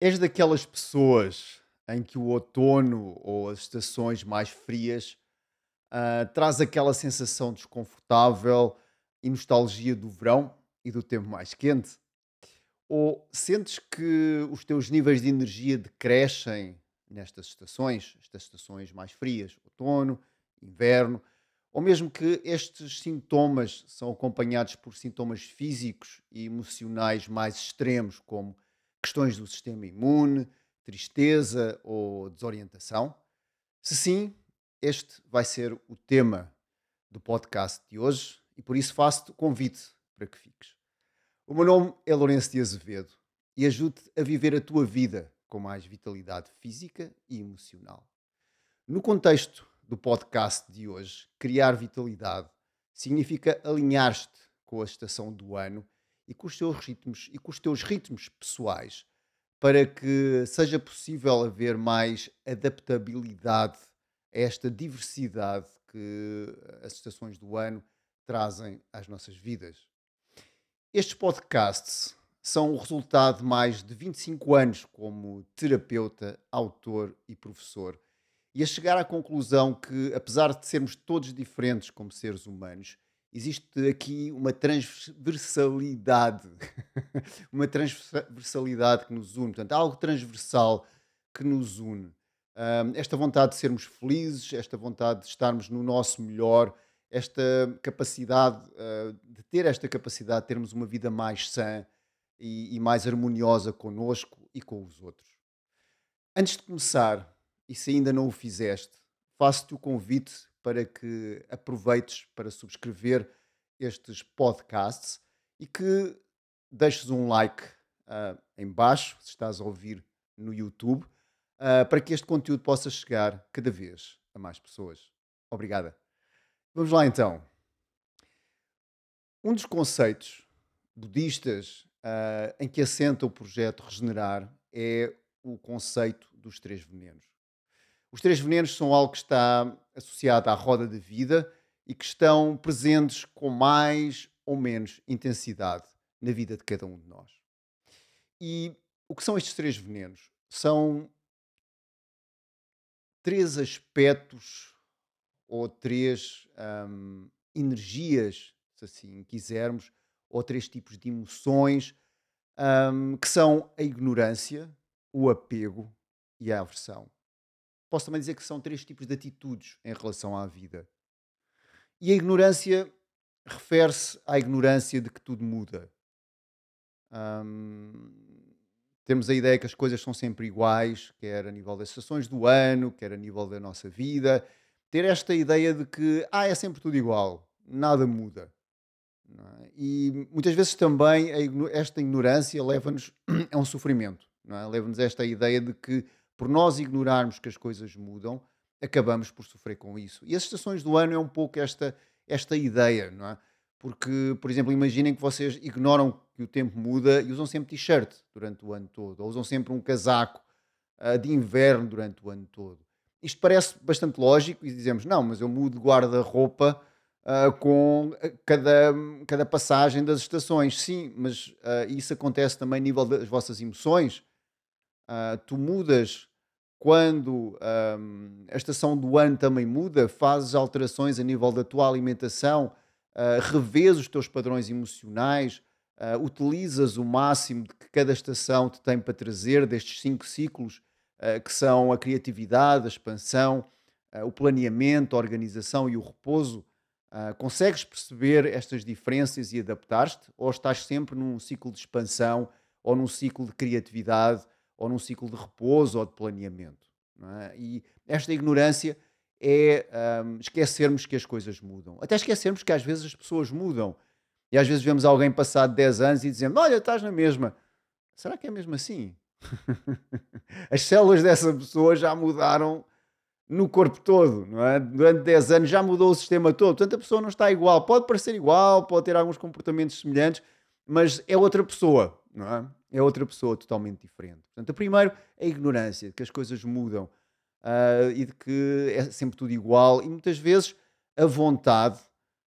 És daquelas pessoas em que o outono ou as estações mais frias ah, traz aquela sensação desconfortável e nostalgia do verão e do tempo mais quente? Ou sentes que os teus níveis de energia decrescem nestas estações, estas estações mais frias, outono, inverno, ou mesmo que estes sintomas são acompanhados por sintomas físicos e emocionais mais extremos, como questões do sistema imune, tristeza ou desorientação? Se sim, este vai ser o tema do podcast de hoje e por isso faço-te o convite para que fiques. O meu nome é Lourenço de Azevedo e ajude-te a viver a tua vida com mais vitalidade física e emocional. No contexto do podcast de hoje, criar vitalidade significa alinhar-te com a estação do ano e com os teus ritmos e com os teus ritmos pessoais para que seja possível haver mais adaptabilidade a esta diversidade que as estações do ano trazem às nossas vidas. Estes podcasts são o resultado de mais de 25 anos como terapeuta, autor e professor, e a chegar à conclusão que, apesar de sermos todos diferentes como seres humanos, existe aqui uma transversalidade, uma transversalidade que nos une, portanto, algo transversal que nos une. Esta vontade de sermos felizes, esta vontade de estarmos no nosso melhor, esta capacidade uh, de ter esta capacidade de termos uma vida mais sã e, mais harmoniosa conosco e com os outros. Antes de começar, e se ainda não o fizeste, faço-te o convite para que aproveites para subscrever estes podcasts e que deixes um like uh, em baixo, se estás a ouvir no YouTube, uh, para que este conteúdo possa chegar cada vez a mais pessoas. Obrigada. Vamos lá então. Um dos conceitos budistas uh, em que assenta o projeto Regenerar é o conceito dos três venenos. Os três venenos são algo que está associado à roda da vida e que estão presentes com mais ou menos intensidade na vida de cada um de nós. E o que são estes três venenos? São três aspectos ou três hum, energias, se assim quisermos, ou três tipos de emoções um, que são a ignorância, o apego e a aversão. Posso também dizer que são três tipos de atitudes em relação à vida. E a ignorância refere-se à ignorância de que tudo muda. temos a ideia que as coisas são sempre iguais, quer a nível das estações do ano, quer a nível da nossa vida. Ter esta ideia de que ah, é sempre tudo igual, nada muda. É? E muitas vezes também esta ignorância leva-nos a um sofrimento, é? leva-nos a esta ideia de que por nós ignorarmos que as coisas mudam, acabamos por sofrer com isso. E as estações do ano é um pouco esta, esta ideia, não é? Porque, por exemplo, imaginem que vocês ignoram que o tempo muda e usam sempre t-shirt durante o ano todo, ou usam sempre um casaco uh, de inverno durante o ano todo. Isto parece bastante lógico e dizemos, não, mas eu mudo guarda-roupa uh, com cada, cada passagem das estações. Sim, mas uh, isso acontece também a nível das vossas emoções. Tu mudas quando um, a estação do ano também muda, fazes alterações a nível da tua alimentação, uh, revês os teus padrões emocionais, uh, utilizas o máximo que cada estação te tem para trazer destes cinco ciclos, uh, que são a criatividade, a expansão, o planeamento, a organização e o repouso. Uh, consegues perceber estas diferenças e adaptar-te? Ou estás sempre num ciclo de expansão, ou num ciclo de criatividade, ou num ciclo de repouso ou de planeamento? É? E esta ignorância é um, esquecermos que as coisas mudam. Até esquecermos que às vezes as pessoas mudam. E às vezes vemos alguém passado 10 anos e dizemos: Olha, estás na mesma. Será que é mesmo assim? as células dessa pessoa já mudaram no corpo todo, é? Durante 10 anos já mudou o sistema todo. Portanto, a pessoa não está igual. Pode parecer igual, pode ter alguns comportamentos semelhantes, mas é outra pessoa, não é? É outra pessoa totalmente diferente. Portanto, a primeiro é a ignorância de que as coisas mudam uh, e de que é sempre tudo igual e muitas vezes a vontade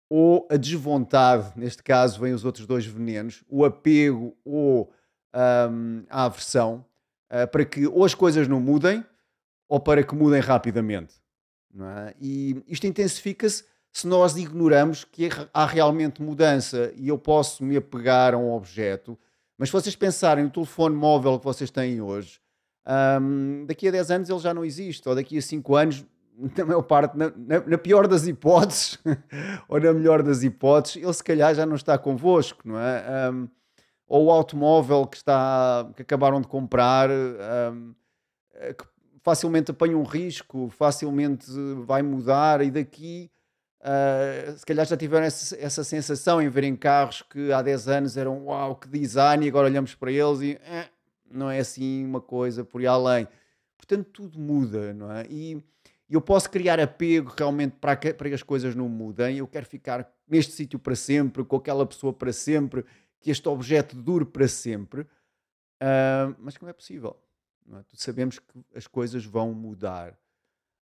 ou a desvontade, neste caso vêm os outros dois venenos, o apego ou um, a aversão, uh, para que ou as coisas não mudem ou para que mudem rapidamente. É? E isto intensifica-se se nós ignoramos que há realmente mudança e eu posso me apegar a um objeto, mas se vocês pensarem no telefone móvel que vocês têm hoje, um, daqui a 10 anos ele já não existe, ou daqui a 5 anos, na maior parte, na, na, na pior das hipóteses, ou na melhor das hipóteses, ele se calhar já não está convosco, não é? Um, ou o automóvel que, está, que acabaram de comprar, um, que facilmente apanha um risco, facilmente vai mudar, e daqui Uh, se calhar já tiveram essa, essa, sensação em verem carros que há 10 anos eram uau, que design, e agora olhamos para eles e eh, não é assim uma coisa por ir além. Portanto, tudo muda, não é? E eu posso criar apego realmente para que, para que as coisas não mudem. Eu quero ficar neste sítio para sempre, com aquela pessoa para sempre, que este objeto dure para sempre. Uh, mas como é possível? Não é? Sabemos que as coisas vão mudar.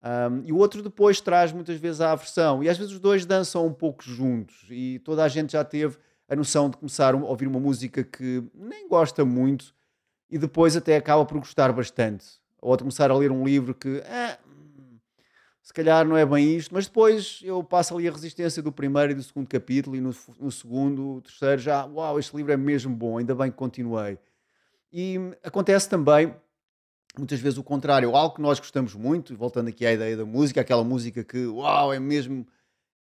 Um, e o outro depois traz muitas vezes a aversão. E às vezes os dois dançam um pouco juntos. E toda a gente já teve a noção de começar a ouvir uma música que nem gosta muito e depois até acaba por gostar bastante. Ou de começar a ler um livro que ah, se calhar não é bem isto, mas depois eu passo ali a resistência do primeiro e do segundo capítulo e no, no segundo, terceiro já, uau, este livro é mesmo bom, ainda bem que continuei. E acontece também muitas vezes o contrário, algo que nós gostamos muito, voltando aqui à ideia da música, aquela música que, uau, é mesmo,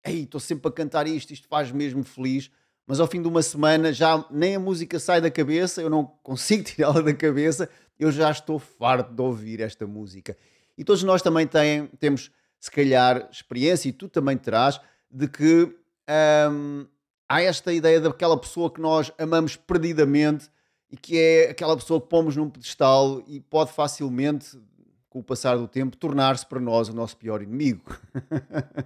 ei, estou sempre a cantar isto, isto faz mesmo feliz, mas ao fim de uma semana já nem a música sai da cabeça, eu não consigo tirá-la da cabeça, eu já estou farto de ouvir esta música. E todos nós também tem, temos, se calhar, experiência, e tu também terás, de que hum, há esta ideia daquela pessoa que nós amamos perdidamente e que é aquela pessoa que pomos num pedestal e pode facilmente, com o passar do tempo, tornar-se para nós o nosso pior inimigo.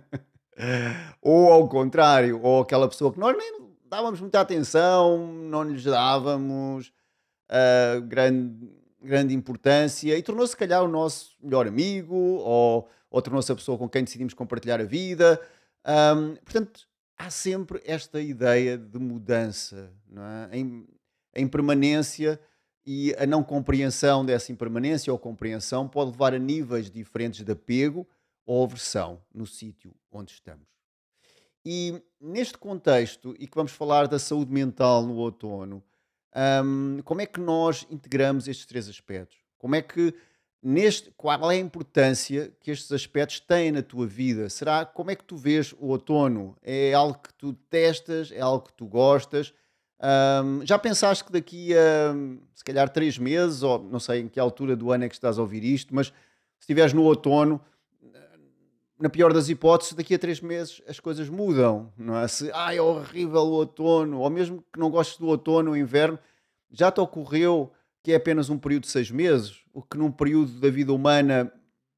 ou ao contrário, ou aquela pessoa que nós nem dávamos muita atenção, não lhes dávamos uh, grande, grande importância e tornou-se, se calhar, o nosso melhor amigo ou, ou tornou-se a pessoa com quem decidimos compartilhar a vida. Um, portanto, há sempre esta ideia de mudança, não é? Em, a impermanência e a não compreensão dessa impermanência ou compreensão pode levar a níveis diferentes de apego ou aversão no sítio onde estamos. E neste contexto, e que vamos falar da saúde mental no outono, um, como é que nós integramos estes três aspectos? Como é que neste, qual é a importância que estes aspectos têm na tua vida? Será como é que tu vês o outono? É algo que tu testas? É algo que tu gostas? Um, já pensaste que daqui a se calhar três meses, ou não sei em que altura do ano é que estás a ouvir isto, mas se estiveres no outono, na pior das hipóteses, daqui a três meses as coisas mudam, não é? Se ah, é horrível o outono, ou mesmo que não gostes do outono ou inverno, já te ocorreu que é apenas um período de seis meses, o que num período da vida humana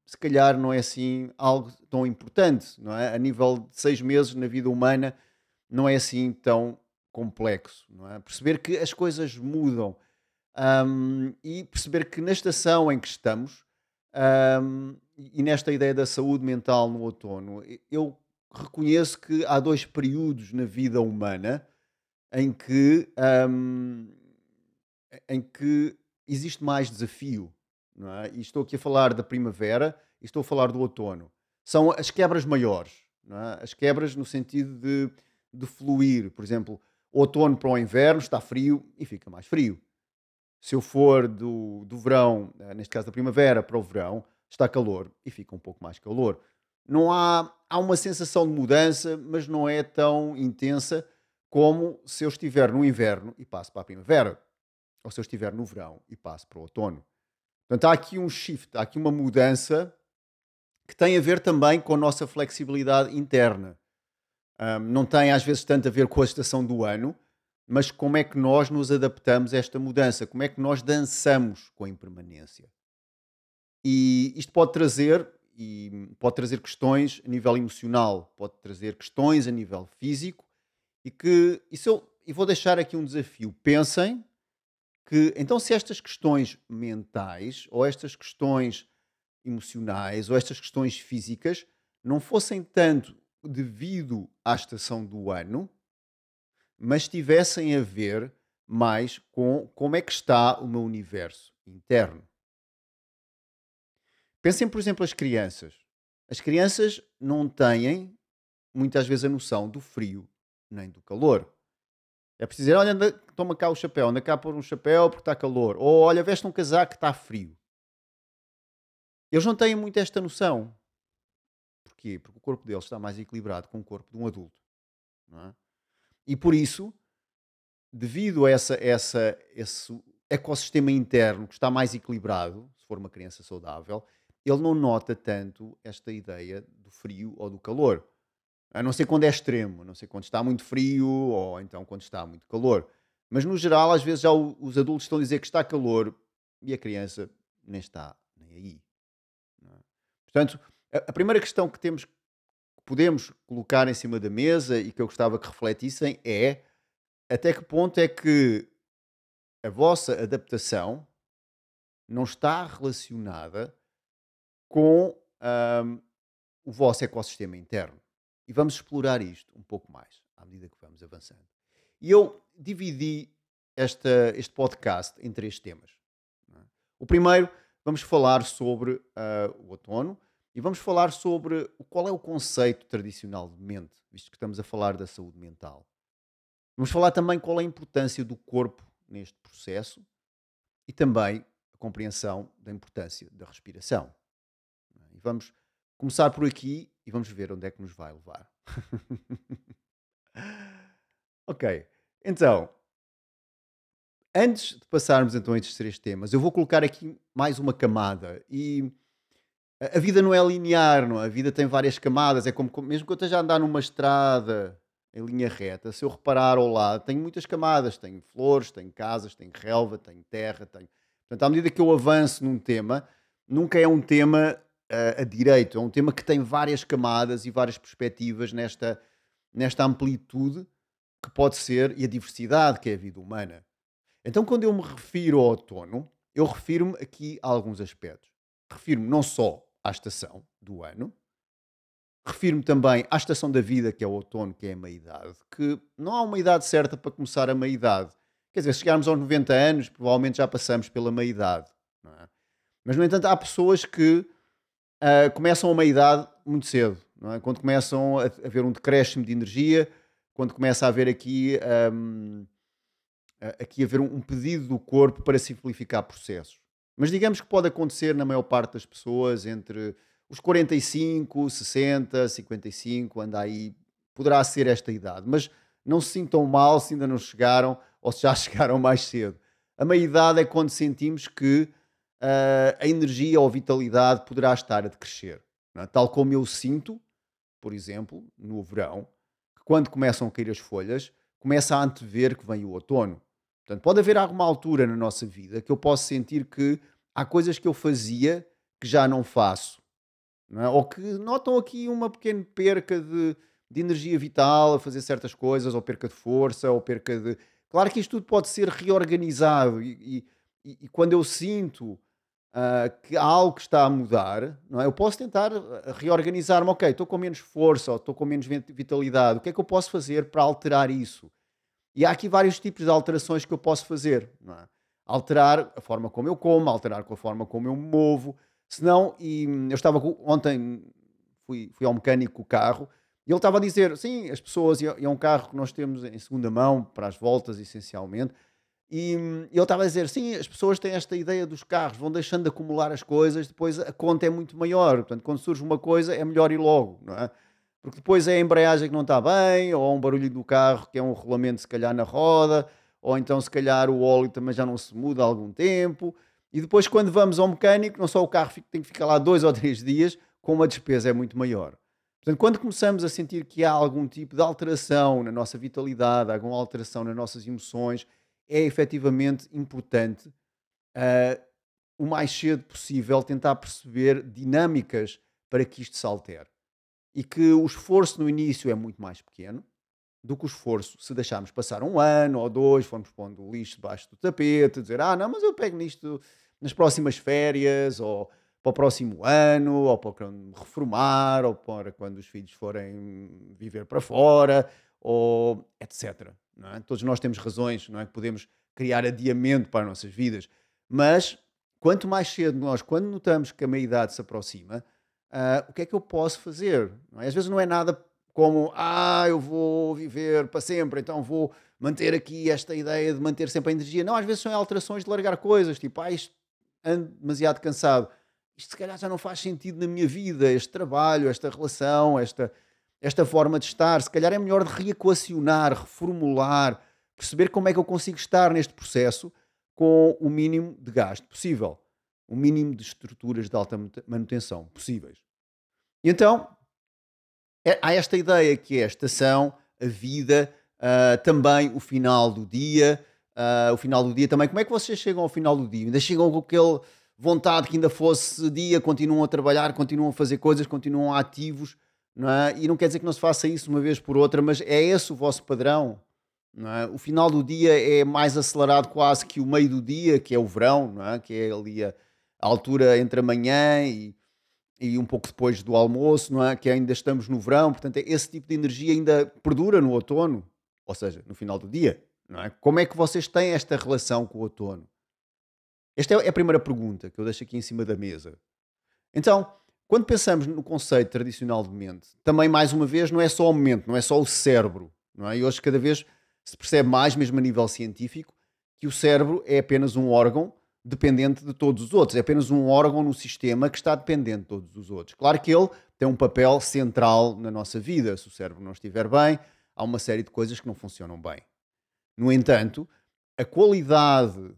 se calhar não é assim algo tão importante, não é? A nível de seis meses na vida humana não é assim tão complexo, não é? Perceber que as coisas mudam um, e perceber que na estação em que estamos um, e nesta ideia da saúde mental no outono, eu reconheço que há dois períodos na vida humana em que, um, em que existe mais desafio. Não é? E estou aqui a falar da primavera e estou a falar do outono. São as quebras maiores. É? As quebras no sentido de, de fluir. Por exemplo, outono para o inverno está frio e fica mais frio. Se eu for do, do verão, eh, neste caso da primavera, para o verão, está calor e fica um pouco mais calor. Não há, há uma sensação de mudança, mas não é tão intensa como se eu estiver no inverno e passo para a primavera, ou se eu estiver no verão e passo para o outono. Portanto, há aqui um shift, há aqui uma mudança que tem a ver também com a nossa flexibilidade interna. Um, não tem às vezes tanto a ver com a estação do ano, mas como é que nós nos adaptamos a esta mudança, como é que nós dançamos com a impermanência. E isto pode trazer, e pode trazer questões a nível emocional, pode trazer questões a nível físico, e que eu, e vou deixar aqui um desafio. Pensem que então se estas questões mentais ou estas questões emocionais ou estas questões físicas não fossem tanto devido à estação do ano, mas tivessem a ver mais com como é que está o meu universo interno. Pensem, por exemplo, as crianças. As crianças não têm, muitas vezes, a noção do frio nem do calor. É preciso dizer, olha, anda, toma cá o chapéu, anda cá pôr um chapéu porque está calor. Ou olha, veste um casaco que está frio. Eles não têm muito esta noção. Porquê? Porque o corpo deles está mais equilibrado com o corpo de um adulto. É? E por isso, devido a essa, essa, esse ecossistema interno que está mais equilibrado, se for uma criança saudável, ele não nota tanto esta ideia do frio ou do calor. A não ser quando é extremo, a não ser quando está muito frio ou então quando está muito calor. Mas no geral, às vezes já os adultos estão a dizer que está calor e a criança nem está nem aí. É? Portanto, a, primeira questão que temos que podemos colocar em cima da mesa e que eu gostava que refletissem é até que ponto é que a vossa adaptação não está relacionada com um, o vosso ecossistema interno. E vamos explorar isto um pouco mais à medida que vamos avançando. E eu dividi esta, este podcast em três temas. É? O primeiro, vamos falar sobre uh, o outono e vamos falar sobre qual é o conceito tradicional de mente, visto que estamos a falar da saúde mental. Vamos falar também qual é a importância do corpo neste processo e também a compreensão da importância da respiração. E vamos começar por aqui e vamos ver onde é que nos vai levar. ok, então, antes de passarmos então a estes três temas, eu vou colocar aqui mais uma camada e a vida não é linear, não é? A vida tem várias camadas, é como mesmo que eu esteja a andar numa estrada em linha reta, se eu reparar ao lado, tem muitas camadas, tem flores, tem casas, tem relva, tem terra, tem... Portanto, à medida que eu avanço num tema, nunca é um tema uh, a direito, é um tema que tem várias camadas e várias perspectivas nesta, nesta amplitude que pode ser e a diversidade que é a vida humana. Então, quando eu me refiro ao outono, eu refiro-me aqui a alguns aspectos. Refiro-me não só à estação do ano, refiro-me também à estação da vida, que é o outono, que é a meia-idade, que não há uma idade certa para começar a meia-idade. Quer dizer, se chegarmos aos 90 anos, provavelmente já passamos pela meia-idade. É? Mas, no entanto, há pessoas que uh, começam a meia-idade muito cedo. É? Quando começam a haver um decréscimo de energia, quando começa a haver aqui, um, aqui haver um pedido do corpo para simplificar processos. Mas digamos que pode acontecer na maior parte das pessoas entre os 45, 60, 55, anda aí, poderá ser esta idade. Mas não se sintam mal se ainda não chegaram ou se já chegaram mais cedo. A meia-idade é quando sentimos que uh, a energia ou a vitalidade poderá estar a decrescer. É? Tal como eu sinto, por exemplo, no verão, que quando começam a cair as folhas, começa a antever que vem o outono. Portanto, pode haver alguma altura na nossa vida que eu posso sentir que há coisas que eu fazia que já não faço. Não é? Ou que notam aqui uma pequena perca de, de energia vital a fazer certas coisas, ou perca de força, ou perca de. Claro que isto tudo pode ser reorganizado, e, e, e quando eu sinto uh, que há algo que está a mudar, não é? eu posso tentar reorganizar-me. Ok, estou com menos força, ou estou com menos vitalidade, o que é que eu posso fazer para alterar isso? E há aqui vários tipos de alterações que eu posso fazer. É? Alterar a forma como eu como, alterar com a forma como eu me movo. Senão, e eu estava ontem, fui, fui ao mecânico com o carro, e ele estava a dizer, sim, as pessoas, e é um carro que nós temos em segunda mão, para as voltas essencialmente, e ele estava a dizer, sim, as pessoas têm esta ideia dos carros, vão deixando de acumular as coisas, depois a conta é muito maior, portanto, quando surge uma coisa é melhor ir logo, não é? Porque depois é a embreagem que não está bem, ou um barulho do carro que é um rolamento se calhar na roda, ou então se calhar o óleo também já não se muda há algum tempo. E depois quando vamos ao mecânico, não só o carro tem que ficar lá dois ou três dias, como a despesa é muito maior. Portanto, quando começamos a sentir que há algum tipo de alteração na nossa vitalidade, alguma alteração nas nossas emoções, é efetivamente importante, uh, o mais cedo possível, tentar perceber dinâmicas para que isto se altere e que o esforço no início é muito mais pequeno do que o esforço se deixarmos passar um ano ou dois, formos pondo o lixo debaixo do tapete, dizer, ah, não, mas eu pego nisto nas próximas férias, ou para o próximo ano, ou para quando reformar, ou para quando os filhos forem viver para fora, ou etc. É? Todos nós temos razões, não é? Que podemos criar adiamento para as nossas vidas, mas quanto mais cedo nós, quando notamos que a meia-idade se aproxima, uh, o que é que eu posso fazer? É? Às vezes não é nada como, ah, eu vou viver para sempre, então vou manter aqui esta ideia de manter sempre a energia. Não, às vezes são alterações de largar coisas, tipo, ah, isto ando demasiado cansado. Isto se calhar já não faz sentido na minha vida, este trabalho, esta relação, esta, esta forma de estar. Se calhar é melhor de reequacionar, reformular, perceber como é que eu consigo estar neste processo com o mínimo de gasto possível, o mínimo de estruturas de alta manutenção possíveis. E então, é, há esta ideia que é a estação, a vida, uh, também o final do dia, uh, o final do dia também. Como é que vocês chegam ao final do dia? Ainda chegam com aquele vontade que ainda fosse dia, continuam a trabalhar, continuam a fazer coisas, continuam ativos, não é? E não quer dizer que não se faça isso uma vez por outra, mas é esse o vosso padrão. É? O final do dia é mais acelerado quase que o meio do dia, que é o verão, é? que é ali a, a altura entre a manhã e, e um pouco depois do almoço, não é? que ainda estamos no verão, portanto esse tipo de energia ainda perdura no outono, ou seja, no final do dia. Não é? Como é que vocês têm esta relação com o outono? Esta é a primeira pergunta que eu deixo aqui em cima da mesa. Então, quando pensamos no conceito tradicional de mente, também mais uma vez não é só o momento, não é só o cérebro, não é? E hoje cada vez se percebe mais, mesmo a nível científico, que o cérebro é apenas um órgão dependente de todos os outros, é apenas um órgão no sistema que está dependente de todos os outros. Claro que ele tem um papel central na nossa vida. Se o cérebro não estiver bem, há uma série de coisas que não funcionam bem. No entanto, a qualidade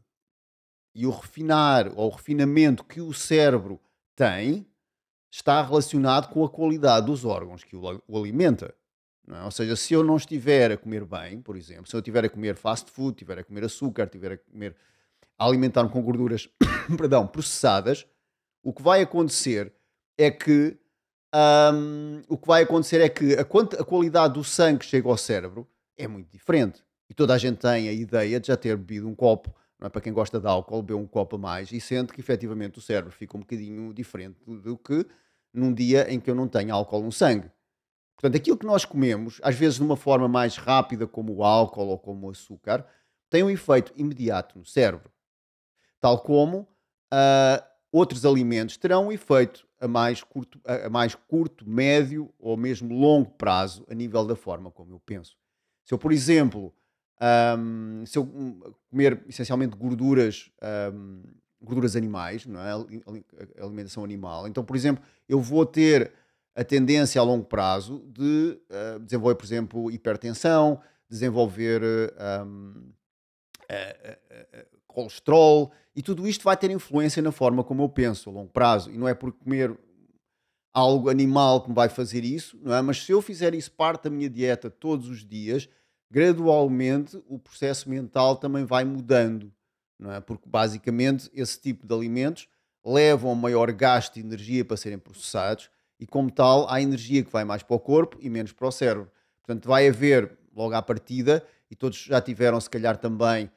e o refinar ou o refinamento que o cérebro tem está relacionado com a qualidade dos órgãos que o alimenta. É? Ou seja, se eu não estiver a comer bem, por exemplo, se eu estiver a comer fast food, estiver a comer açúcar, estiver a comer alimentar-me com gorduras perdão, processadas, o que vai acontecer é que um, o que vai acontecer é que a, a qualidade do sangue que chega ao cérebro é muito diferente. E toda a gente tem a ideia de já ter bebido um copo, é? para quem gosta de álcool, beber um copo a mais e sente que efetivamente o cérebro fica um bocadinho diferente do que num dia em que eu não tenho álcool no sangue. Portanto, aquilo que nós comemos, às vezes de uma forma mais rápida, como o álcool ou como o açúcar, tem um efeito imediato no cérebro. Tal como uh, outros alimentos terão um efeito a mais, curto, a mais curto, médio ou mesmo longo prazo a nível da forma como eu penso. Se eu, por exemplo, um, se eu comer essencialmente gorduras, um, gorduras animais, não é? alimentação animal, então, por exemplo, eu vou ter a tendência a longo prazo de uh, desenvolver, por exemplo, hipertensão, desenvolver um, uh, uh, colesterol, e tudo isto vai ter influência na forma como eu penso a longo prazo. E não é por comer algo animal que me vai fazer isso, não é? Mas se eu fizer isso parte da minha dieta todos os dias, gradualmente o processo mental também vai mudando, não é? Porque basicamente esse tipo de alimentos levam a maior gasto de energia para serem processados e, como tal, há energia que vai mais para o corpo e menos para o cérebro. Portanto, vai haver, logo à partida, e todos já tiveram, se calhar, também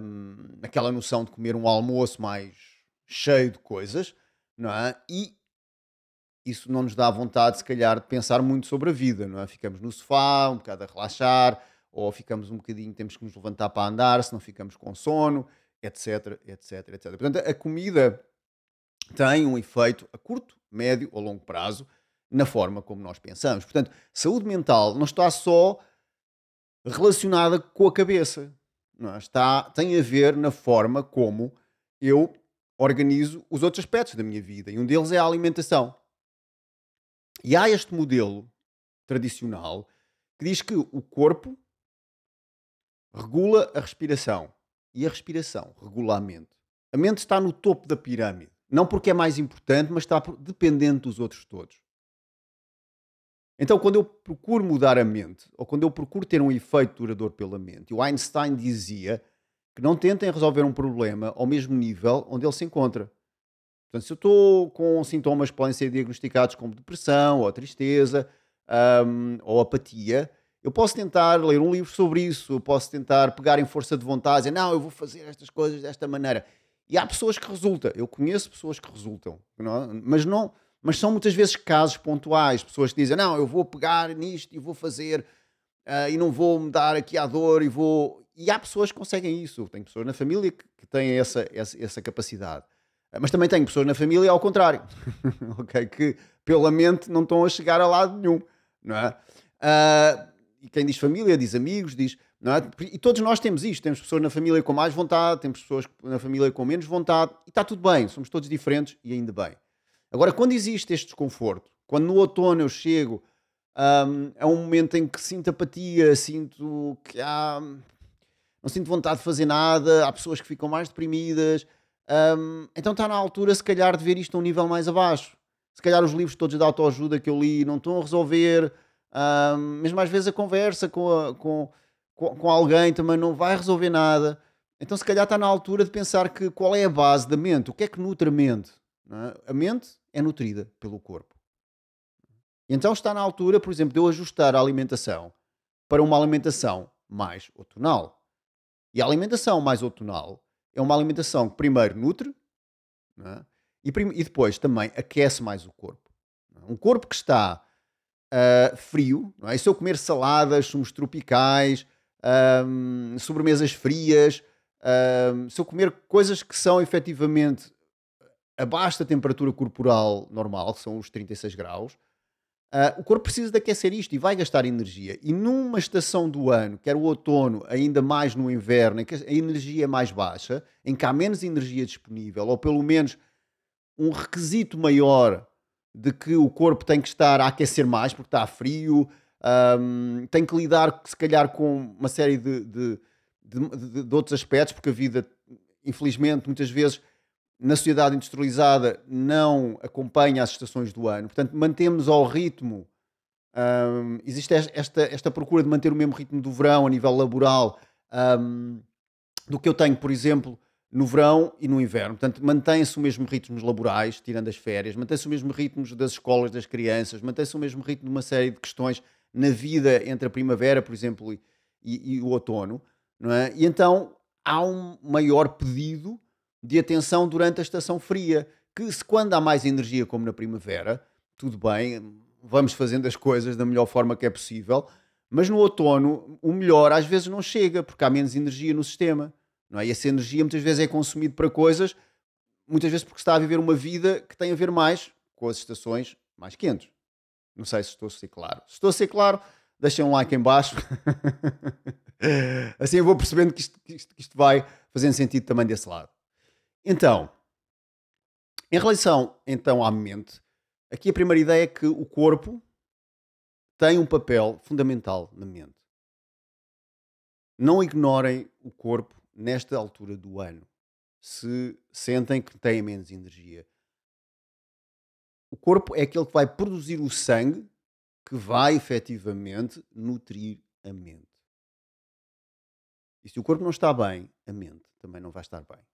um, aquela noção de comer um almoço mais cheio de coisas, não é? E isso não nos dá vontade, se calhar, de pensar muito sobre a vida, não é? Ficamos no sofá, um bocado a relaxar, ou ficamos um bocadinho, temos que nos levantar para andar, se não ficamos com sono, etc, etc, etc. Portanto, a comida tem um efeito a curto, médio ou longo prazo na forma como nós pensamos. Portanto, saúde mental não está só relacionada com a cabeça, é? está, tem a ver na forma como eu organizo os outros aspectos da minha vida e um deles é a alimentação. E há este modelo tradicional que diz que o corpo regula a respiração e a respiração regula a mente. A mente está no topo da pirâmide. Não porque é mais importante, mas está dependente dos outros todos. Então, quando eu procuro mudar a mente, ou quando eu procuro ter um efeito duradouro pela mente, o Einstein dizia que não tentem resolver um problema ao mesmo nível onde ele se encontra. Portanto, se eu estou com sintomas que podem ser diagnosticados como depressão, ou tristeza, um, ou apatia, eu posso tentar ler um livro sobre isso, eu posso tentar pegar em força de vontade, dizer, não, eu vou fazer estas coisas desta maneira. E há pessoas que resultam. Eu conheço pessoas que resultam, não? É? mas não, mas são muitas vezes casos pontuais. Pessoas que dizem, não, eu vou pegar nisto e vou fazer uh, e não vou me dar aqui à dor e vou. E há pessoas que conseguem isso. Tem pessoas na família que, têm essa, essa, essa capacidade. Mas também tenho pessoas na família ao contrário, ok? Que pela mente não estão a chegar a lado nenhum, não é? Uh, e quem diz família diz amigos, diz. Não é? E todos nós temos isto. Temos pessoas na família com mais vontade, temos pessoas na família com menos vontade, e está tudo bem, somos todos diferentes e ainda bem. Agora, quando existe este desconforto, quando no outono eu chego um, é um momento em que sinto apatia, sinto que há. Não sinto vontade de fazer nada, há pessoas que ficam mais deprimidas. Um, então está na altura, se calhar, de ver isto a um nível mais abaixo. Se calhar os livros todos de autoajuda que eu li não estão a resolver. Um, mesmo às vezes a conversa com, a, com, com, alguém também não vai resolver nada. Então se calhar está na altura de pensar que qual é a base da mente, o que é que nutre a mente. É? A mente é nutrida pelo corpo. Então está na altura, por exemplo, de eu ajustar a alimentação para uma alimentação mais outonal. E a alimentação mais outonal é uma alimentação que primeiro nutre é? e, e, depois também aquece mais o corpo. É? Um corpo que está uh, frio, é? se eu comer saladas, sumos tropicais, um, sobremesas frias, um, se eu comer coisas que são efetivamente abaixo da temperatura corporal normal, que são os 36 graus, Uh, o corpo precisa de aquecer isto e vai gastar energia. E numa estação do ano, quer o outono, ainda mais no inverno, em que a energia é mais baixa, em que há menos energia disponível, ou pelo menos um requisito maior de que o corpo tem que estar a aquecer mais porque está frio, um, tem que lidar, se calhar, com uma série de, de, de, de outros aspectos, porque a vida, infelizmente, muitas vezes na sociedade industrializada não acompanha as estações do ano, portanto mantemos ao ritmo. Um, existe esta, esta procura de manter o mesmo ritmo do verão a nível laboral um, do que eu tenho, por exemplo, no verão e no inverno. Portanto, mantém-se o mesmo ritmo laborais, tirando as férias, mantém-se o mesmo ritmo das escolas, das crianças, mantém-se o mesmo ritmo de uma série de questões na vida entre a primavera, por exemplo, e, e, e o outono. Não é? E então há um maior pedido de atenção durante a estação fria. Que se quando há mais energia, como na primavera, tudo bem, vamos fazendo as coisas da melhor forma que é possível, mas no outono o melhor às vezes não chega, porque há menos energia no sistema. Não é? E essa energia muitas vezes é consumida para coisas, muitas vezes porque está a viver uma vida que tem a ver mais com as estações mais quentes. Não sei se estou a ser claro. Se estou a ser claro, deixem um like em baixo. assim eu vou percebendo que isto, que isto, que isto vai fazendo sentido também desse lado. Então, em relação então à mente, aqui a primeira ideia é que o corpo tem um papel fundamental na mente. Não ignorem o corpo nesta altura do ano, se sentem que têm menos energia. O corpo é aquele que vai produzir o sangue que vai efetivamente nutrir a mente. E se o corpo não está bem, a mente também não vai estar bem.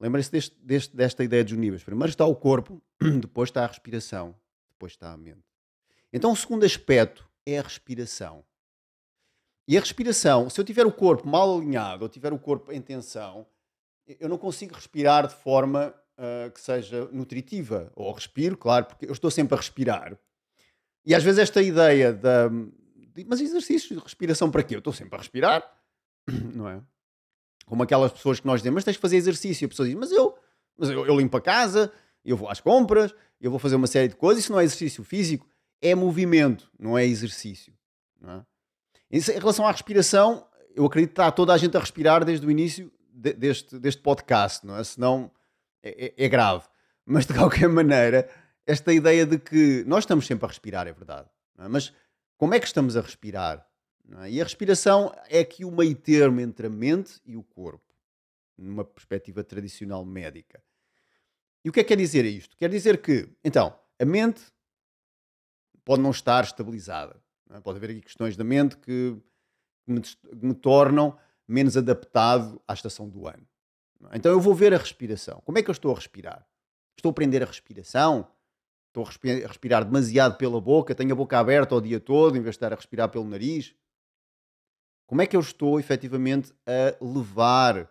Lembrem-se deste, deste, desta ideia dos níveis. Primeiro está o corpo, depois está a respiração, depois está a mente. Então, o segundo aspecto é a respiração. E a respiração, se eu tiver o corpo mal alinhado ou tiver o corpo em tensão, eu não consigo respirar de forma uh, que seja nutritiva. Ou respiro, claro, porque eu estou sempre a respirar. E às vezes esta ideia da. De, mas exercícios de respiração para quê? Eu estou sempre a respirar, não é? Como aquelas pessoas que nós dizemos, mas tens de fazer exercício. A pessoa diz, mas eu, mas eu, eu limpo a casa, eu vou às compras, eu vou fazer uma série de coisas. Isso não é exercício físico, é movimento, não é exercício. Não é? Em relação à respiração, eu acredito que está toda a gente a respirar desde o início de, deste, deste podcast, não é? Senão é, é, é grave. Mas de qualquer maneira, esta ideia de que nós estamos sempre a respirar, é verdade. É? Mas como é que estamos a respirar? É? E a respiração é aqui o meio termo entre a mente e o corpo, numa perspectiva tradicional médica. E o que é que quer dizer isto? Quer dizer que, então, a mente pode não estar estabilizada. Não é? Pode haver aqui questões da mente que me, me tornam menos adaptado à estação do ano. É? Então eu vou ver a respiração. Como é que eu estou a respirar? Estou a aprender a respiração? Estou a respirar demasiado pela boca? Tenho a boca aberta o dia todo em vez de estar a respirar pelo nariz? Como é que eu estou efetivamente a levar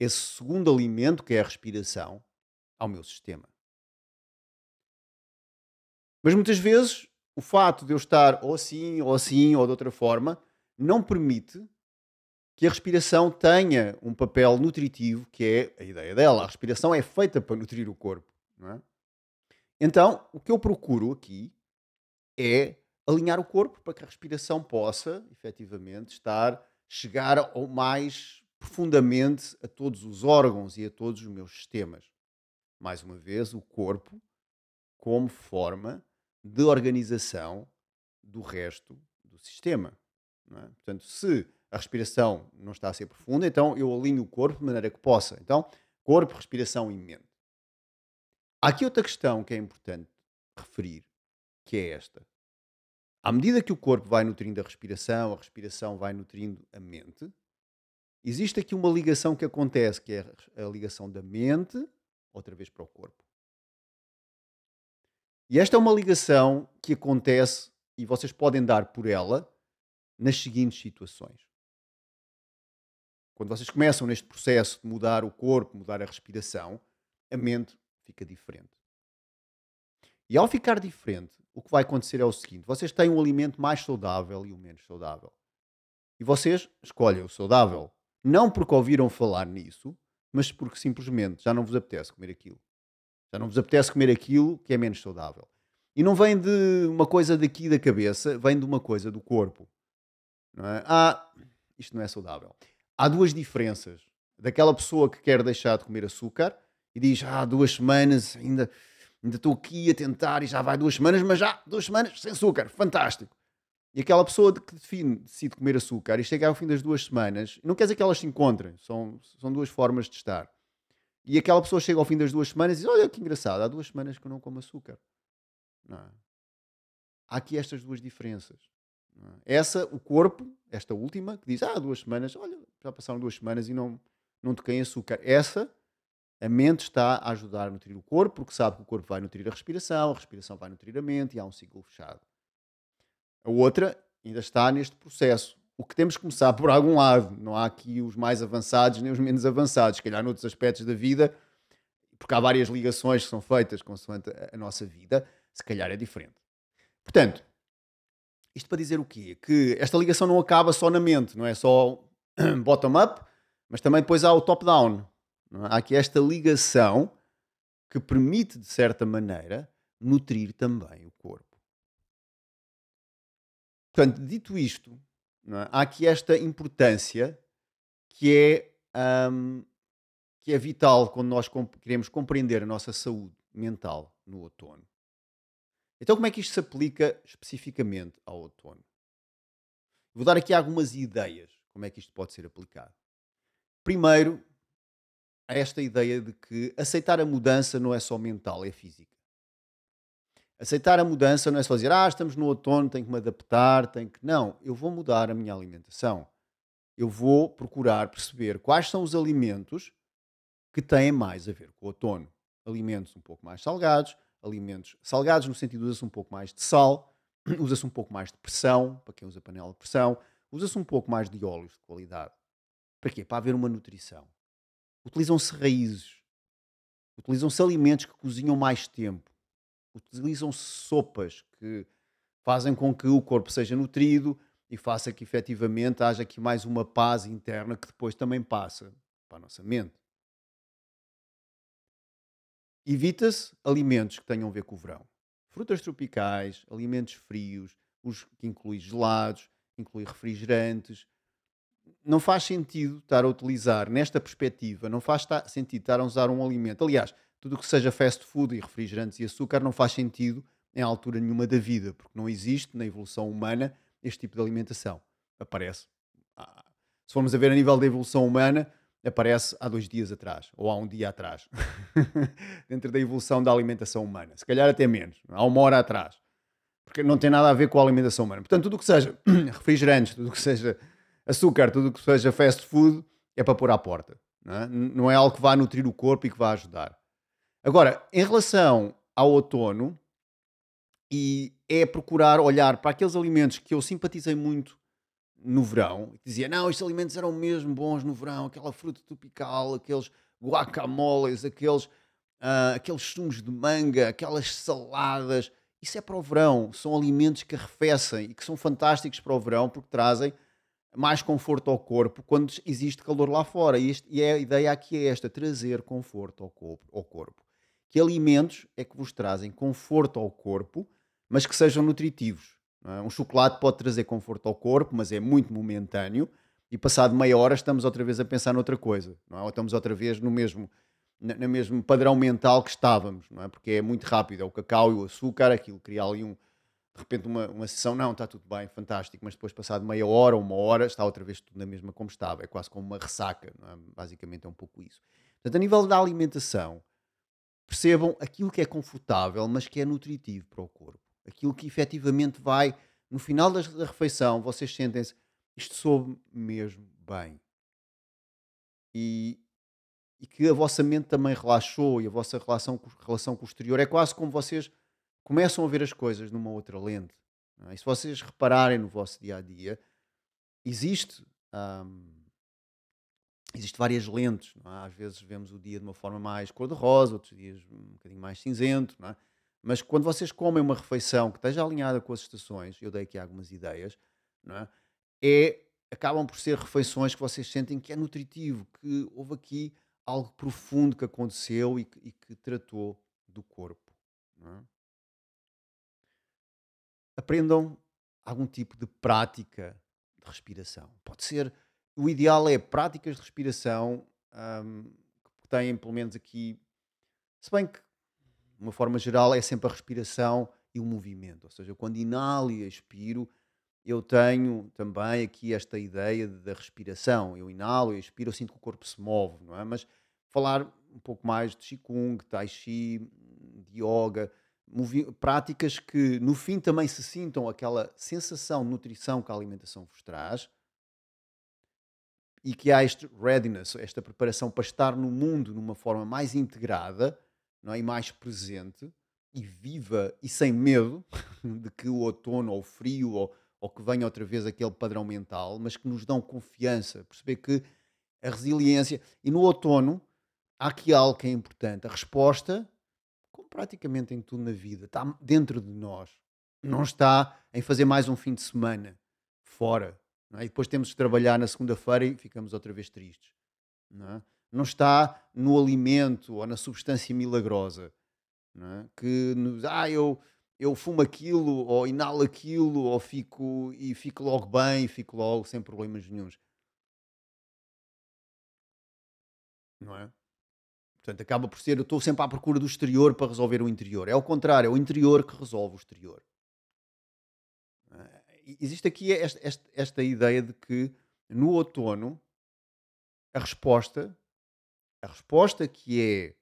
esse segundo alimento, que é a respiração, ao meu sistema? Mas muitas vezes o fato de eu estar ou assim, ou assim, ou de outra forma, não permite que a respiração tenha um papel nutritivo, que é a ideia dela. A respiração é feita para nutrir o corpo. É? Então, o que eu procuro aqui é alinhar o corpo para que a respiração possa, efetivamente, estar, chegar ao mais profundamente a todos os órgãos e a todos os meus sistemas. Mais uma vez, o corpo como forma de organização do resto do sistema. É? Portanto, se a respiração não está a ser profunda, então eu alinho o corpo de maneira que possa. Então, corpo, respiração e mente. Há aqui outra questão que é importante referir, que é esta. À medida que o corpo vai nutrindo a respiração, a respiração vai nutrindo a mente, existe aqui uma ligação que acontece, que é a ligação da mente, outra vez para o corpo. E esta é uma ligação que acontece e vocês podem dar por ela nas seguintes situações. Quando vocês começam neste processo de mudar o corpo, mudar a respiração, a mente fica diferente. E ao ficar diferente, o que vai acontecer é o seguinte: vocês têm um alimento mais saudável e um menos saudável. E vocês escolhem o saudável. Não porque ouviram falar nisso, mas porque simplesmente já não vos apetece comer aquilo. Já não vos apetece comer aquilo que é menos saudável. E não vem de uma coisa daqui da cabeça, vem de uma coisa do corpo. Não é? Ah, isto não é saudável. Há duas diferenças. Daquela pessoa que quer deixar de comer açúcar e diz, ah, duas semanas, ainda ainda estou aqui a tentar e já vai duas semanas, mas já duas semanas sem açúcar, fantástico. E aquela pessoa que define, decide comer açúcar e chega ao fim das duas semanas, não quer dizer que elas se encontrem, são, são duas formas de estar. E aquela pessoa chega ao fim das duas semanas e diz: Olha que engraçado, há duas semanas que eu não como açúcar. Não é? Há aqui estas duas diferenças. É? Essa, o corpo, esta última, que diz: Ah, duas semanas, olha, já passaram duas semanas e não, não toquei açúcar. Essa a mente está a ajudar a nutrir o corpo, porque sabe que o corpo vai nutrir a respiração, a respiração vai nutrir a mente e há um ciclo fechado. A outra ainda está neste processo. O que temos que começar por algum lado. Não há aqui os mais avançados nem os menos avançados. Se calhar noutros aspectos da vida, porque há várias ligações que são feitas consoante a nossa vida, se calhar é diferente. Portanto, isto para dizer o quê? Que esta ligação não acaba só na mente, não é só bottom-up, mas também depois há o top-down. É? Há aqui esta ligação que permite, de certa maneira, nutrir também o corpo. Portanto, dito isto, é? há aqui esta importância que é, um, que é vital quando nós comp queremos compreender a nossa saúde mental no outono. Então, como é que isto se aplica especificamente ao outono? Vou dar aqui algumas ideias como é que isto pode ser aplicado. Primeiro, a esta ideia de que aceitar a mudança não é só mental, é física. Aceitar a mudança não é só dizer, ah, estamos no outono, tenho que me adaptar, tenho que. Não, eu vou mudar a minha alimentação. Eu vou procurar perceber quais são os alimentos que têm mais a ver com o outono. Alimentos um pouco mais salgados, alimentos salgados no sentido de usa-se um pouco mais de sal, usa-se um pouco mais de pressão, para quem usa panela de pressão, usa-se um pouco mais de óleos de qualidade. Para quê? Para haver uma nutrição. Utilizam-se raízes, utilizam-se alimentos que cozinham mais tempo, utilizam-se sopas que fazem com que o corpo seja nutrido e faça que efetivamente haja aqui mais uma paz interna que depois também passa para a nossa mente. Evita-se alimentos que tenham a ver com o verão. Frutas tropicais, alimentos frios, os que incluem gelados, inclui refrigerantes, não faz sentido estar a utilizar, nesta perspectiva, não faz sentido estar a usar um alimento. Aliás, tudo o que seja fast food e refrigerantes e açúcar não faz sentido em altura nenhuma da vida, porque não existe na evolução humana este tipo de alimentação. Aparece. Ah, se formos a ver a nível da evolução humana, aparece há dois dias atrás, ou há um dia atrás, dentro da evolução da alimentação humana. Se calhar até menos, há uma hora atrás. Porque não tem nada a ver com a alimentação humana. Portanto, tudo o que seja refrigerantes, tudo o que seja açúcar, tudo o que seja fast food, é para pôr à porta. Não é? não é algo que vá nutrir o corpo e que vá ajudar. Agora, em relação ao outono, e é procurar olhar para aqueles alimentos que eu simpatizei muito no verão, dizia, não, estes alimentos eram mesmo bons no verão, aquela fruta tropical, aqueles guacamoles, aqueles, uh, aqueles sumos de manga, aquelas saladas, isso é para o verão, são alimentos que arrefecem e que são fantásticos para o verão porque trazem mais conforto ao corpo quando existe calor lá fora. E, este, e é a ideia aqui é esta: trazer conforto ao corpo, ao corpo. Que alimentos é que vos trazem conforto ao corpo, mas que sejam nutritivos? É? Um chocolate pode trazer conforto ao corpo, mas é muito momentâneo. E passado meia hora estamos outra vez a pensar noutra coisa, não é? Ou estamos outra vez no mesmo, no mesmo padrão mental que estávamos, não é? Porque é muito rápido, é o cacau e o açúcar, aquilo cria ali um, de repente uma, uma sessão, não, está tudo bem, fantástico, mas depois passado meia hora ou uma hora está outra vez tudo na mesma como estava, é quase como uma ressaca, é? basicamente é um pouco isso. Portanto, a nível da alimentação, percebam aquilo que é confortável, mas que é nutritivo para o corpo, aquilo que efetivamente vai, no final da, refeição, vocês sentem-se, isto soube mesmo bem. E, e que a vossa mente também relaxou e a vossa relação, relação com o exterior é quase como vocês começam a ver as coisas numa outra lente. É? E se vocês repararem no vosso dia a dia, existe. Hum, Existem várias lentes, é? às vezes vemos o dia de uma forma mais cor-de-rosa, outros dias um bocadinho mais cinzento, é? mas quando vocês comem uma refeição que esteja alinhada com as estações, eu dei aqui algumas ideias, é? é? acabam por ser refeições que vocês sentem que é nutritivo, que houve aqui algo profundo que aconteceu e que, e que tratou do corpo. É? Aprendam algum tipo de prática de respiração. Pode ser, o ideal é práticas de respiração hum, que têm pelo menos aqui, se bem que de uma forma geral é sempre a respiração e o movimento, ou seja, quando inalo e expiro, eu tenho também aqui esta ideia da respiração. Eu inalo e expiro, eu sinto que o corpo se move, não é? Mas falar um pouco mais de Qigong, Tai Chi, de Yoga, práticas que no fim também se sintam aquela sensação de nutrição que a alimentação vos traz e que há este readiness, esta preparação para estar no mundo numa forma mais integrada não é? e mais presente e viva e sem medo de que o outono ou o frio ou, ou que venha outra vez aquele padrão mental, mas que nos dão confiança, perceber que a resiliência e no outono há aqui algo que é importante, a resposta praticamente em tudo na vida, está dentro de nós. Não está em fazer mais um fim de semana fora. É? E depois temos de trabalhar na segunda-feira e ficamos outra vez tristes. Não, é? não, está no alimento ou na substância milagrosa é? que nos, ah, eu, eu fumo aquilo ou inalo aquilo ou fico e fico logo bem, fico logo sem problemas nenhums. Não é? Portanto, acaba por ser, eu estou sempre à procura do exterior para resolver o interior. É o contrário, é o interior que resolve o exterior. Uh, existe aqui esta, esta, esta, ideia de que no outono a resposta, a resposta que é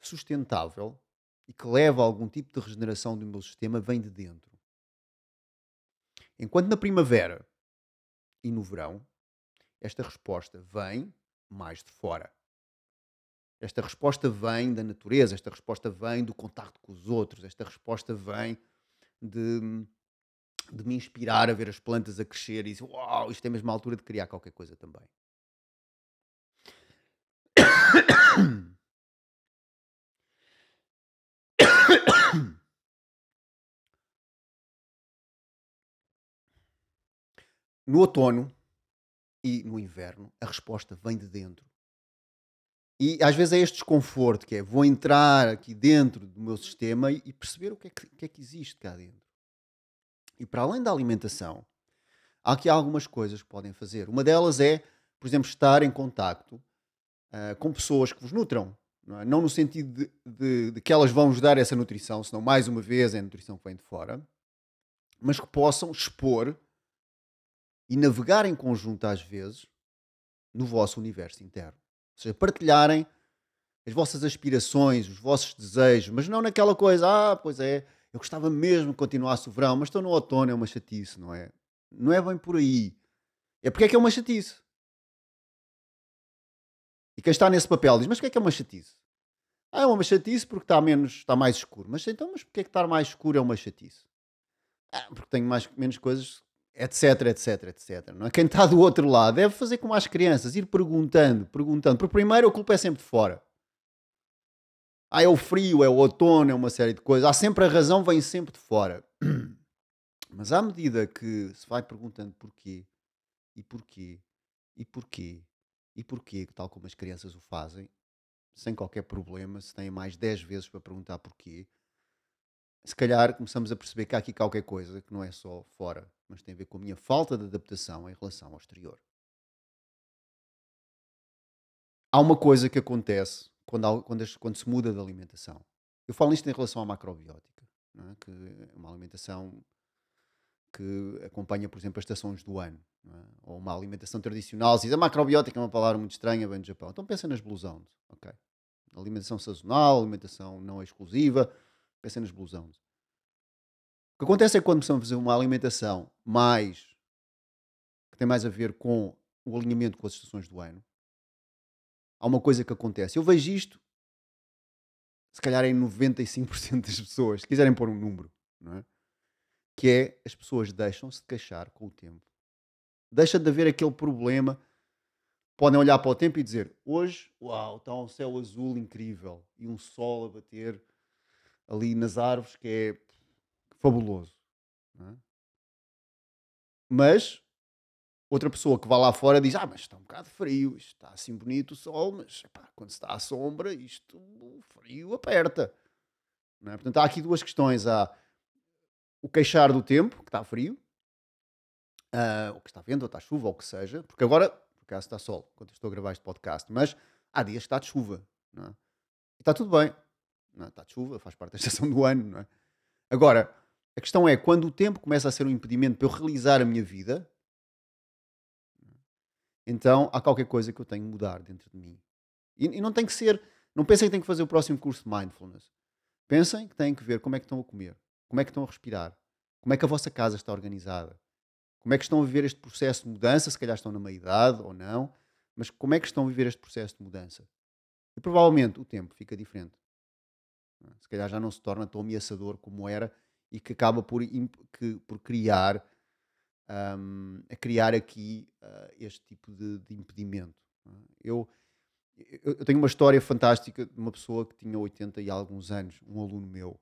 sustentável e que leva a algum tipo de regeneração do meu sistema vem de dentro. Enquanto na primavera e no verão, esta resposta vem mais de fora. Esta resposta vem da natureza, esta resposta vem do contacto com os outros, esta resposta vem de, de me inspirar a ver as plantas a crescer e dizer, uau, isto é mesmo a altura de criar qualquer coisa também. No outono e no inverno, a resposta vem de dentro e às vezes é este desconforto, que é vou entrar aqui dentro do meu sistema e, e perceber o que, é que, que, é que existe cá dentro. E para além da alimentação, há aqui algumas coisas que podem fazer. Uma delas é, por exemplo, estar em contacto uh, com pessoas que vos nutram. Não, é? não no sentido de, de, de, que elas vão vos dar essa nutrição, senão mais uma vez é a nutrição que vem de fora, mas que possam expor e navegar em conjunto às vezes no vosso universo interno. Seja, partilharem as vossas aspirações, os vossos desejos, mas não naquela coisa, ah, pois é, eu gostava mesmo que continuasse o verão, mas estou no outono, é uma chatice, não é? Não é bem por aí. É porque é que é uma chatice. E quem está nesse papel diz, mas porquê é que é uma chatice? Ah, é uma chatice porque está, menos, está mais escuro. Mas então, mas porquê é que estar mais escuro é uma chatice? Ah, porque tenho mais, menos coisas etc, etc, etc. Não é? Quem está do outro lado deve fazer como as crianças, ir perguntando, perguntando. Porque primeiro a culpa é sempre de fora. Ah, é o frio, é o outono, é uma série de coisas. Há sempre a razão, vem sempre de fora. Mas à medida que se vai perguntando porquê, e porquê, e porquê, e porquê, tal como as crianças o fazem, sem qualquer problema, se têm mais 10 vezes para perguntar porquê, se calhar começamos a perceber que há aqui qualquer coisa que não é só fora, mas tem a ver com a minha falta de adaptação em relação ao exterior. Há uma coisa que acontece quando, quando, quando se muda de alimentação. Eu falo isto em relação à macrobiótica, é? que é uma alimentação que acompanha, por exemplo, as estações do ano, é? ou uma alimentação tradicional. Se diz a macrobiótica é uma palavra muito estranha, vem do Japão. Então pensa nas blusões, ok? Alimentação sazonal, alimentação não exclusiva, pensa nas blusões. O que acontece é que quando a fazer uma alimentação mais que tem mais a ver com o alinhamento com as estações do ano, há uma coisa que acontece. Eu vejo isto, se calhar em 95% das pessoas, se quiserem pôr um número, não é? que é as pessoas deixam-se de queixar com o tempo. Deixa de haver aquele problema. Podem olhar para o tempo e dizer: hoje, uau, está um céu azul incrível e um sol a bater ali nas árvores que é fabuloso. É? Mas outra pessoa que vai lá fora diz: Ah, mas está um bocado frio, está assim bonito o sol, mas epá, quando está à sombra, isto o frio aperta. É? Portanto, há aqui duas questões: há o queixar do tempo, que está frio, uh, ou que está vento, ou está chuva, ou o que seja, porque agora, por acaso, está sol, quando estou a gravar este podcast, mas há dias que está de chuva, é? e está tudo bem, é? está de chuva, faz parte da estação do ano, é? Agora, a questão é, quando o tempo começa a ser um impedimento para eu realizar a minha vida, então há qualquer coisa que eu tenho que mudar dentro de mim. E, e não tem que ser, não pensem que têm que fazer o próximo curso de mindfulness. Pensem que têm que ver como é que estão a comer, como é que estão a respirar, como é que a vossa casa está organizada, como é que estão a viver este processo de mudança, se calhar estão na meia-idade ou não, mas como é que estão a viver este processo de mudança. E provavelmente o tempo fica diferente. Se calhar já não se torna tão ameaçador como era e que acaba por, que, por criar um, a criar aqui uh, este tipo de, de impedimento. É? Eu, eu, tenho uma história fantástica de uma pessoa que tinha 80 e alguns anos, um aluno meu.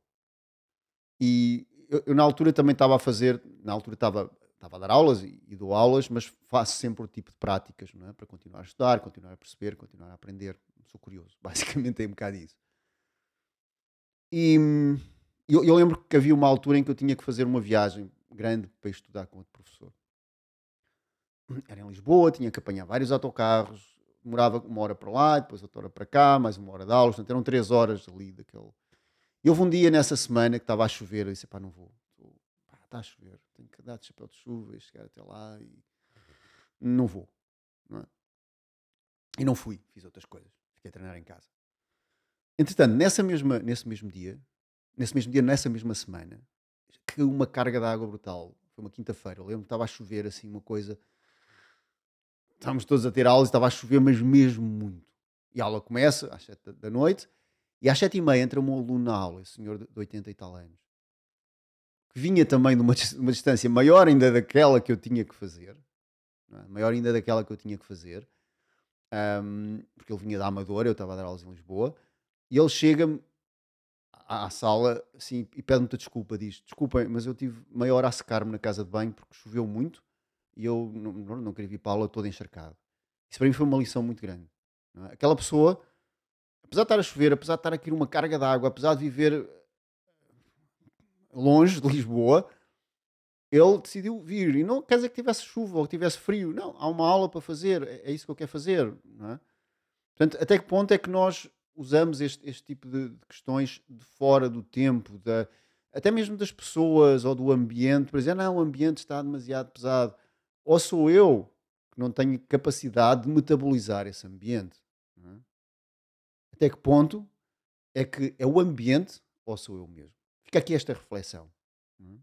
E eu, eu na altura também estava a fazer, na altura estava, estava a dar aulas e, e, dou aulas, mas faço sempre o tipo de práticas, não é? Para continuar a estudar, continuar a perceber, continuar a aprender. Sou curioso, basicamente é um bocado isso. E hum, eu, eu lembro que havia uma altura em que eu tinha que fazer uma viagem grande para estudar com outro professor. Era em Lisboa, tinha que apanhar vários autocarros, demorava uma hora para lá, depois outra hora para cá, mais uma hora de aulas, portanto eram três horas ali daquele. E houve um dia nessa semana que estava a chover, eu disse: pá, não vou, está a chover, tenho que dar de chapéu de chuva e chegar até lá e não vou. Não é? E não fui, fiz outras coisas, fiquei a treinar em casa. Entretanto, nessa mesma, nesse mesmo dia, nesse mesmo dia, nessa mesma semana, que uma carga de água brutal. Foi uma quinta-feira. Eu lembro que estava a chover assim, uma coisa. Estávamos todos a ter aulas e estava a chover, mas mesmo muito. E a aula começa às 7 da noite e às 7 e meia entra um aluno na aula, esse senhor de 80 e tal anos, que vinha também de uma, uma distância maior ainda daquela que eu tinha que fazer, é? maior ainda daquela que eu tinha que fazer, um, porque ele vinha da Amadora, eu estava a dar aulas em Lisboa, e ele chega-me à, sala assim, e pede muita desculpa. Diz: Desculpem, mas eu tive meia hora a secar-me na casa de banho porque choveu muito e eu não, não, queria vir para a aula todo encharcado. Isso para mim foi uma lição muito grande. É? Aquela pessoa, apesar de estar a chover, apesar de estar aqui numa carga de água, apesar de viver eh, longe de Lisboa, ele decidiu vir. E não quer dizer que tivesse chuva ou que tivesse frio. Não, há uma aula para fazer. É, é isso que eu quero fazer. É? Portanto, até que ponto é que nós usamos este, este tipo de, de, questões de fora do tempo, da, até mesmo das pessoas ou do ambiente, por exemplo, não, o ambiente está demasiado pesado. Ou sou eu que não tenho capacidade de metabolizar esse ambiente? É? Até que ponto é que é o ambiente ou sou eu mesmo? Fica aqui esta reflexão. É?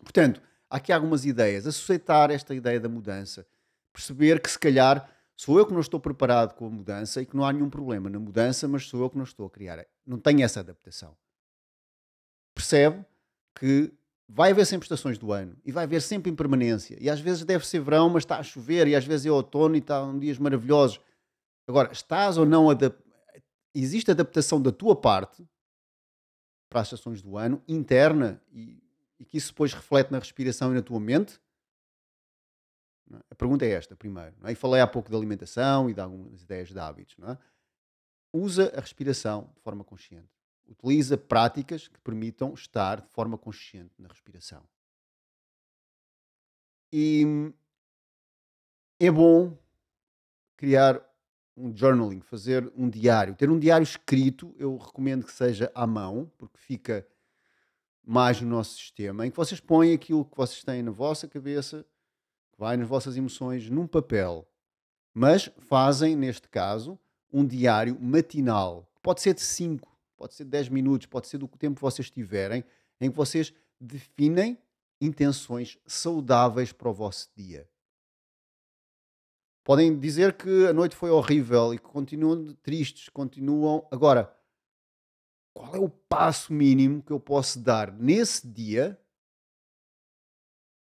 Portanto, há aqui algumas ideias. Aceitar esta ideia da mudança. Perceber que se calhar Sou eu que não estou preparado com a mudança e que não há nenhum problema na mudança, mas sou eu que não estou a criar. Não tenho essa adaptação. Percebe que vai haver sempre estações do ano e vai haver sempre impermanência. E às vezes deve ser verão, mas está a chover, e às vezes é outono e está um dias maravilhosos. Agora, estás ou não adap... existe adaptação da tua parte para as estações do ano, interna, e, e que isso depois reflete na respiração e na tua mente? É? A pergunta é esta, primeiro. É? E falei há pouco de alimentação e de algumas ideias de hábitos. É? Usa a respiração de forma consciente. Utiliza práticas que permitam estar de forma consciente na respiração. E é bom criar um journaling, fazer um diário. Ter um diário escrito, eu recomendo que seja à mão, porque fica mais no nosso sistema, em que vocês põem aquilo que vocês têm na vossa cabeça, que vai nas vossas emoções, num papel. Mas fazem, neste caso, um diário matinal. Pode ser de 5, pode ser de 10 minutos, pode ser do tempo que vocês tiverem, em que vocês definem intenções saudáveis para o vosso dia. Podem dizer que a noite foi horrível e que continuam tristes, continuam. Agora, qual é o passo mínimo que eu posso dar nesse dia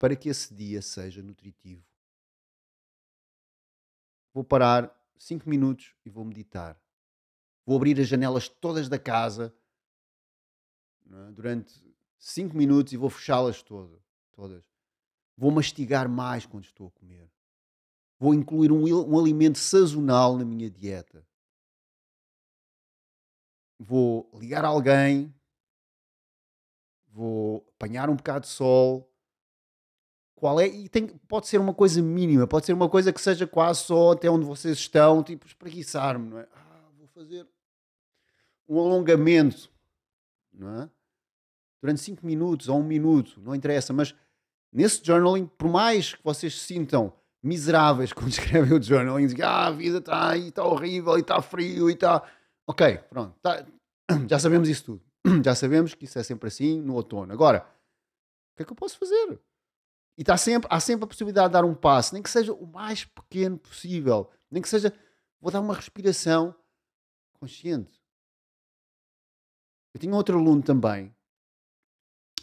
para que esse dia seja nutritivo? Vou parar 5 minutos e vou meditar. Vou abrir as janelas todas da casa é? durante 5 minutos e vou fechá-las todas, todas. Vou mastigar mais quando estou a comer. Vou incluir um, um alimento sazonal na minha dieta. Vou ligar alguém. Vou apanhar um bocado de sol. Qual é? E tem, pode ser uma coisa mínima, pode ser uma coisa que seja quase só até onde vocês estão, tipo espreguiçar-me, não é? Ah, vou fazer um alongamento, não é? Durante 5 minutos ou um minuto, não interessa, mas nesse journaling, por mais que vocês se sintam miseráveis quando escrevem o journaling, dizem ah, a vida está aí, está horrível, e está frio, e está. Ok, pronto, tá... já sabemos isso tudo. Já sabemos que isso é sempre assim no outono. Agora, o que é que eu posso fazer? E tá sempre, há sempre a possibilidade de dar um passo, nem que seja o mais pequeno possível, nem que seja, vou dar uma respiração consciente. Eu tinha outro aluno também,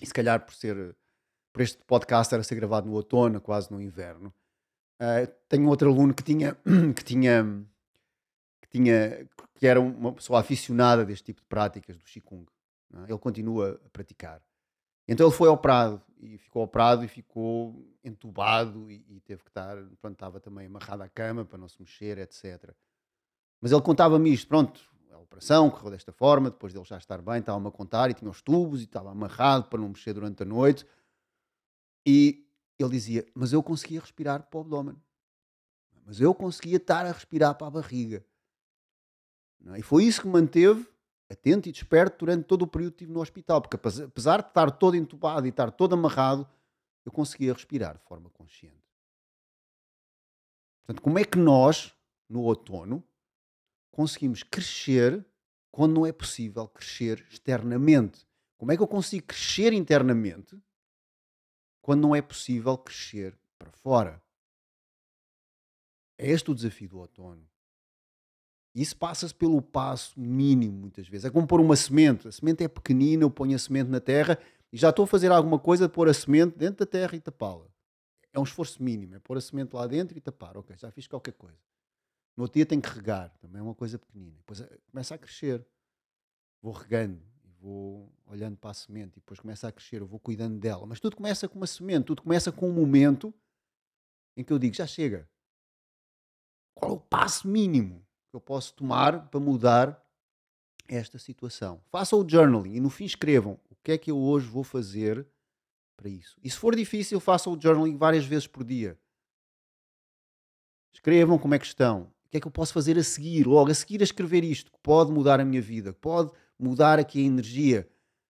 e se calhar por ser, por este podcast era ser gravado no outono, quase no inverno, Uh, tenho outro aluno que tinha, que tinha, que tinha, que era uma pessoa aficionada deste tipo de práticas do Qigong. É? Ele continua a praticar. Então ele foi operado e ficou operado e ficou entubado e, e teve que estar, pronto, estava também amarrado à cama para não se mexer, etc. Mas ele contava-me isto, pronto, a operação correu desta forma, depois dele já estar bem, estava-me a contar e tinha os tubos e estava amarrado para não mexer durante a noite. E ele dizia, mas eu conseguia respirar para o abdômen. Mas eu conseguia estar a respirar para a barriga. É? E foi isso que manteve atento e desperto durante todo o período que estive no hospital. Porque apesar de estar todo entubado e estar todo amarrado, eu conseguia respirar de forma consciente. Portanto, como é que nós, no outono, conseguimos crescer quando não é possível crescer externamente? Como é que eu consigo crescer internamente quando não é possível crescer para fora. É este o desafio do outono. Isso passa-se pelo passo mínimo, muitas vezes. É como pôr uma semente. A semente é pequenina, eu ponho a semente na terra e já estou a fazer alguma coisa de pôr a semente dentro da terra e tapá-la. É um esforço mínimo, é pôr a semente lá dentro e tapar. Ok, já fiz qualquer coisa. No outro dia tenho que regar, também é uma coisa pequenina. Depois eh, começa a crescer. Vou regando, vou olhando para a semente e depois começa a crescer, eu vou cuidando dela. Mas tudo começa com uma semente, tudo começa com um momento em que eu digo: já chega. Qual é o passo mínimo que eu posso tomar para mudar esta situação? Façam o journaling e no fim escrevam o que é que eu hoje vou fazer para isso. E se for difícil, façam o journaling várias vezes por dia. Escrevam como é que estão. O que é que eu posso fazer a seguir? Logo, a seguir a escrever isto, que pode mudar a minha vida, que pode mudar aqui a energia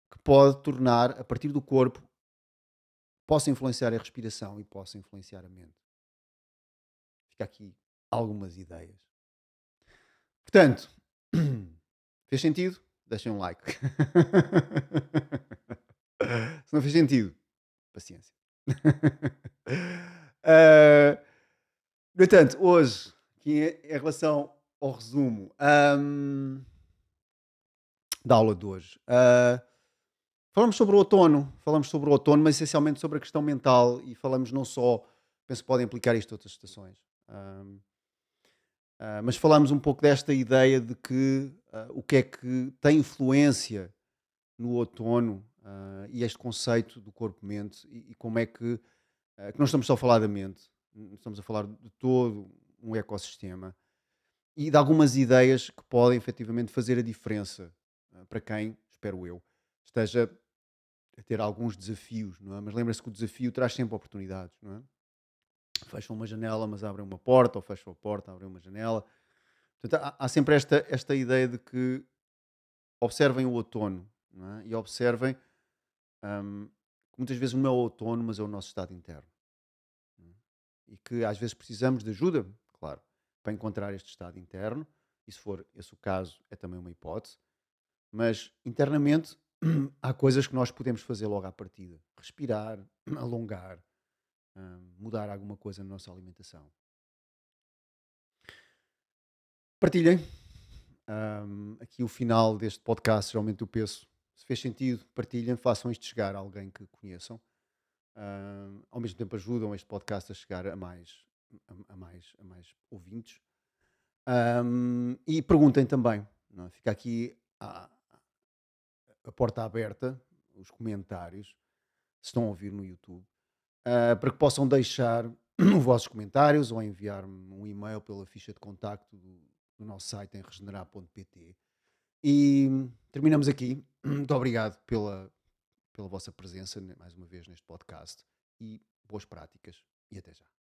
que pode tornar, a partir do corpo, possa influenciar a respiração e possa influenciar a mente. Fica aqui algumas ideias. Portanto, fez sentido? Deixem um like. Se não fez sentido, paciência. uh, no entanto, hoje, aqui em relação ao resumo, um, da aula de hoje. Uh, falamos sobre o outono, falamos sobre o outono, mas essencialmente sobre a questão mental e falamos não só, penso que podem aplicar isto a outras estações, uh, uh, mas falamos um pouco desta ideia de que o que é que tem influência no outono e este conceito do corpo-mente e, e, como é que, que não estamos só a falar da mente, estamos a falar de todo um ecossistema e de algumas ideias que podem efetivamente fazer a diferença uh, para quem, espero eu, esteja a ter alguns desafios, não é? Mas lembre-se que o desafio traz sempre oportunidades, não é? Fecham uma janela, mas abrem uma porta, ou fecham a porta, abrem uma janela. Portanto, há, há sempre esta, esta ideia de que observem o outono é? e observem hum, que muitas vezes não é o outono, mas é o nosso estado interno. é? E que às vezes precisamos de ajuda, claro, para encontrar este estado interno. E se for esse o caso, é também uma hipótese. Mas internamente há coisas que nós podemos fazer logo à partida: respirar, alongar, hum, mudar alguma coisa na nossa alimentação. Partilhem hum, aqui o final deste podcast. Geralmente eu penso, se fez sentido, partilhem, façam isto chegar a alguém que conheçam. Hum, ao mesmo tempo ajudam este podcast a chegar a mais, a, a mais, a mais ouvintes. E perguntem também. É? Fica aqui a, a porta aberta, os comentários, se estão a ouvir no YouTube, uh, para que possam deixar os vossos comentários ou enviar-me um e-mail pela ficha de contacto do, do nosso site em regenerar.pt. E terminamos aqui. Muito obrigado pela, pela vossa presença mais uma vez neste podcast e boas práticas. E até já.